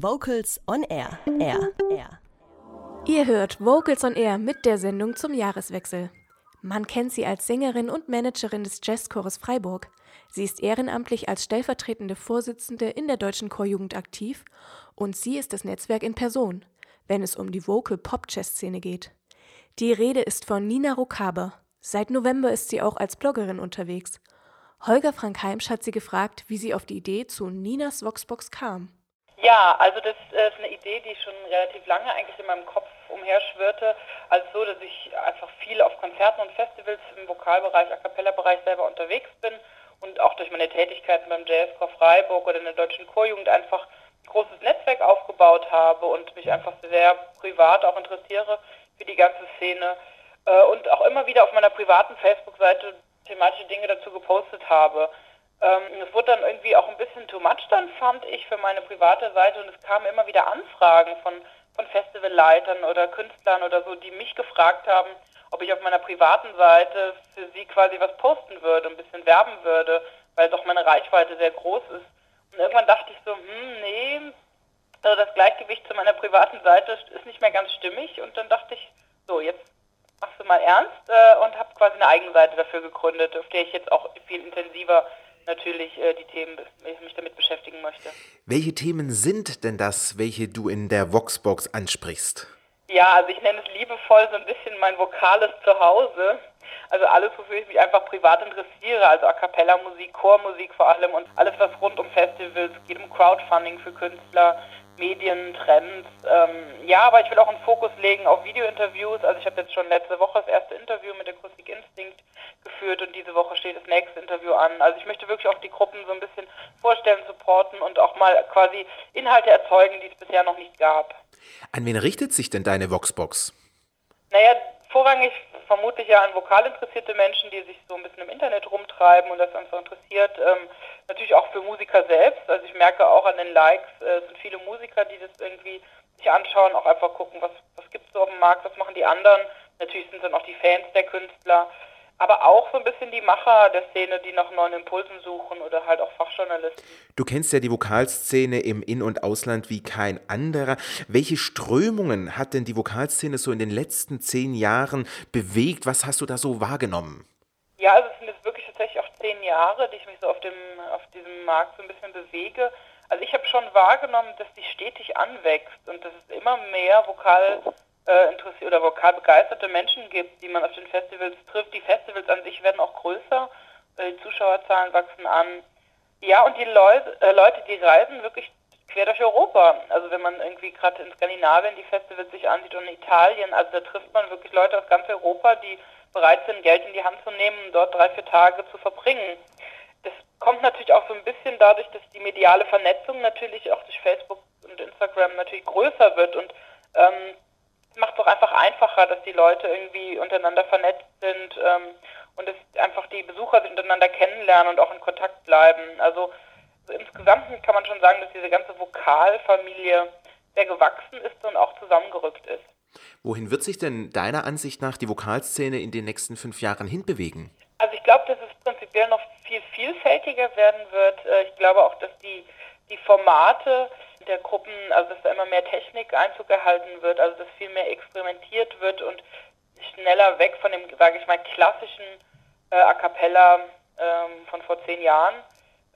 Vocals on Air. Air. Air. Ihr hört Vocals on Air mit der Sendung zum Jahreswechsel. Man kennt sie als Sängerin und Managerin des Jazzchores Freiburg. Sie ist ehrenamtlich als stellvertretende Vorsitzende in der Deutschen Chorjugend aktiv und sie ist das Netzwerk in Person, wenn es um die Vocal-Pop-Jazz-Szene geht. Die Rede ist von Nina Rokaber. Seit November ist sie auch als Bloggerin unterwegs. Holger Frank Heimsch hat sie gefragt, wie sie auf die Idee zu Ninas Voxbox kam. Ja, also das ist eine Idee, die schon relativ lange eigentlich in meinem Kopf umherschwirrte. Also so, dass ich einfach viel auf Konzerten und Festivals im Vokalbereich, A Cappella-Bereich selber unterwegs bin und auch durch meine Tätigkeiten beim JS Freiburg oder in der Deutschen Chorjugend einfach ein großes Netzwerk aufgebaut habe und mich einfach sehr privat auch interessiere für die ganze Szene äh, und auch immer wieder auf meiner privaten Facebook-Seite thematische Dinge dazu gepostet habe. Ähm, es wurde dann irgendwie auch ein bisschen too much dann, fand ich, für meine private Seite und es kamen immer wieder Anfragen von, von Festivalleitern oder Künstlern oder so, die mich gefragt haben, ob ich auf meiner privaten Seite für sie quasi was posten würde, ein bisschen werben würde, weil doch meine Reichweite sehr groß ist. Und irgendwann dachte ich so, hm, nee, also das Gleichgewicht zu meiner privaten Seite ist nicht mehr ganz stimmig und dann dachte ich, so, jetzt machst du mal ernst äh, und habe quasi eine eigene Seite dafür gegründet, auf der ich jetzt auch viel intensiver natürlich äh, die Themen, mich damit beschäftigen möchte. Welche Themen sind denn das, welche du in der Voxbox ansprichst? Ja, also ich nenne es liebevoll so ein bisschen mein vokales Zuhause. Also alles, wofür ich mich einfach privat interessiere, also A Cappella Musik, Chormusik vor allem und alles, was rund um Festivals geht, um Crowdfunding für Künstler, Medien, Trends. Ähm, ja, aber ich will auch einen Fokus legen auf Videointerviews. Also ich habe jetzt schon letzte Woche das erste Interview mit der Acoustic Instinct geführt und diese Woche steht das nächste Interview an. Also ich möchte wirklich auch die Gruppen so ein bisschen vorstellen, supporten und auch mal quasi Inhalte erzeugen, die es bisher noch nicht gab. An wen richtet sich denn deine Voxbox? Naja, vorrangig vermutlich ja an vokal interessierte Menschen, die sich so ein bisschen im Internet rumtreiben und das einfach interessiert. Ähm, natürlich auch für Musiker selbst. Also ich merke auch an den Likes, äh, es sind viele Musiker, die das irgendwie sich anschauen, auch einfach gucken, was, was gibt es so auf dem Markt, was machen die anderen. Natürlich sind dann auch die Fans der Künstler aber auch so ein bisschen die Macher der Szene, die nach neuen Impulsen suchen oder halt auch Fachjournalisten. Du kennst ja die Vokalszene im In- und Ausland wie kein anderer. Welche Strömungen hat denn die Vokalszene so in den letzten zehn Jahren bewegt? Was hast du da so wahrgenommen? Ja, also es sind jetzt wirklich tatsächlich auch zehn Jahre, die ich mich so auf, dem, auf diesem Markt so ein bisschen bewege. Also ich habe schon wahrgenommen, dass die stetig anwächst und dass es immer mehr Vokal äh, interessiert oder vokal begeisterte Menschen gibt, die man auf den Festivals trifft. Die Festivals an sich werden auch größer, die Zuschauerzahlen wachsen an. Ja, und die Leute, äh, Leute, die reisen wirklich quer durch Europa. Also wenn man irgendwie gerade in Skandinavien die Festivals sich ansieht und in Italien, also da trifft man wirklich Leute aus ganz Europa, die bereit sind, Geld in die Hand zu nehmen, um dort drei, vier Tage zu verbringen. Das kommt natürlich auch so ein bisschen dadurch, dass die mediale Vernetzung natürlich auch durch Facebook und Instagram natürlich größer wird und ähm, macht es auch einfach einfacher, dass die Leute irgendwie untereinander vernetzt sind ähm, und dass einfach die Besucher sich untereinander kennenlernen und auch in Kontakt bleiben. Also so insgesamt kann man schon sagen, dass diese ganze Vokalfamilie sehr gewachsen ist und auch zusammengerückt ist. Wohin wird sich denn deiner Ansicht nach die Vokalszene in den nächsten fünf Jahren hinbewegen? Also ich glaube, dass es prinzipiell noch viel vielfältiger werden wird. Äh, ich glaube auch, dass die, die Formate der Gruppen, also dass da immer mehr Technik Einzug gehalten wird, also dass viel mehr experimentiert wird und schneller weg von dem, sage ich mal, klassischen äh, A cappella ähm, von vor zehn Jahren.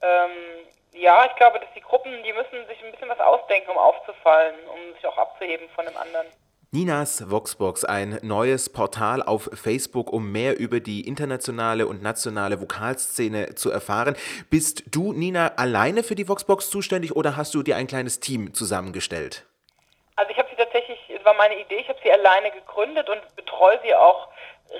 Ähm, ja, ich glaube, dass die Gruppen, die müssen sich ein bisschen was ausdenken, um aufzufallen, um sich auch abzuheben von dem anderen. Ninas Voxbox, ein neues Portal auf Facebook, um mehr über die internationale und nationale Vokalszene zu erfahren. Bist du, Nina, alleine für die Voxbox zuständig oder hast du dir ein kleines Team zusammengestellt? Also ich habe sie tatsächlich, es war meine Idee, ich habe sie alleine gegründet und betreue sie auch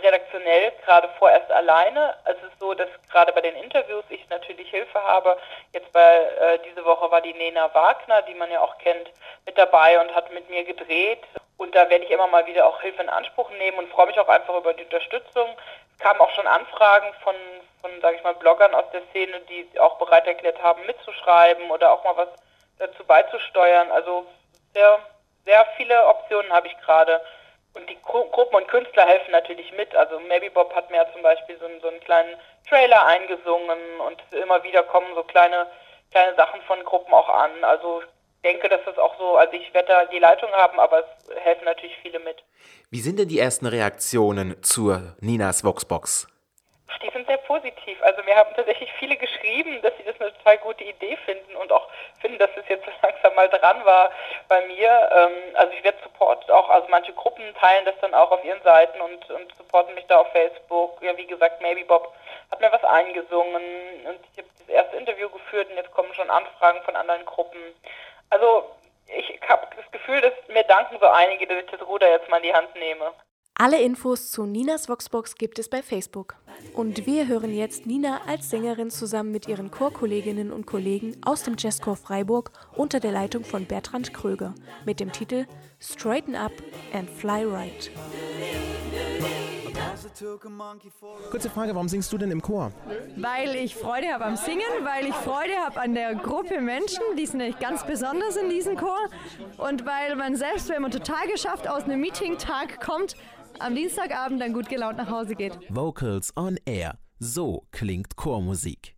redaktionell gerade vorerst alleine. Es ist so, dass gerade bei den Interviews ich natürlich Hilfe habe. Jetzt bei äh, diese Woche war die Nena Wagner, die man ja auch kennt, mit dabei und hat mit mir gedreht. Und da werde ich immer mal wieder auch Hilfe in Anspruch nehmen und freue mich auch einfach über die Unterstützung. Es kamen auch schon Anfragen von, von sage ich mal, Bloggern aus der Szene, die auch bereit erklärt haben, mitzuschreiben oder auch mal was dazu beizusteuern. Also sehr, sehr viele Optionen habe ich gerade. Und die Gruppen und Künstler helfen natürlich mit. Also Maybe Bob hat mir ja zum Beispiel so, so einen kleinen Trailer eingesungen und immer wieder kommen so kleine, kleine Sachen von Gruppen auch an. Also denke, dass das auch so, also ich werde da die Leitung haben, aber es helfen natürlich viele mit. Wie sind denn die ersten Reaktionen zur Ninas Voxbox? Die sind sehr positiv. Also mir haben tatsächlich viele geschrieben, dass sie das eine total gute Idee finden und auch finden, dass es jetzt langsam mal dran war bei mir. Ähm, also ich werde Support auch, also manche Gruppen teilen das dann auch auf ihren Seiten und, und supporten mich da auf Facebook. Ja, wie gesagt, Maybe Bob hat mir was eingesungen und ich habe das erste Interview geführt und jetzt kommen schon Anfragen von anderen Gruppen. Also ich habe das Gefühl, dass mir danken so einige, dass ich das Ruder jetzt mal in die Hand nehme. Alle Infos zu Ninas Voxbox gibt es bei Facebook. Und wir hören jetzt Nina als Sängerin zusammen mit ihren Chorkolleginnen und Kollegen aus dem Jazzchor Freiburg unter der Leitung von Bertrand Kröger mit dem Titel Straighten Up and Fly Right. Kurze Frage, warum singst du denn im Chor? Weil ich Freude habe am Singen, weil ich Freude habe an der Gruppe Menschen, die sind nämlich ganz besonders in diesem Chor und weil man selbst, wenn man total geschafft aus einem Meeting-Tag kommt, am Dienstagabend dann gut gelaunt nach Hause geht. Vocals on Air. So klingt Chormusik.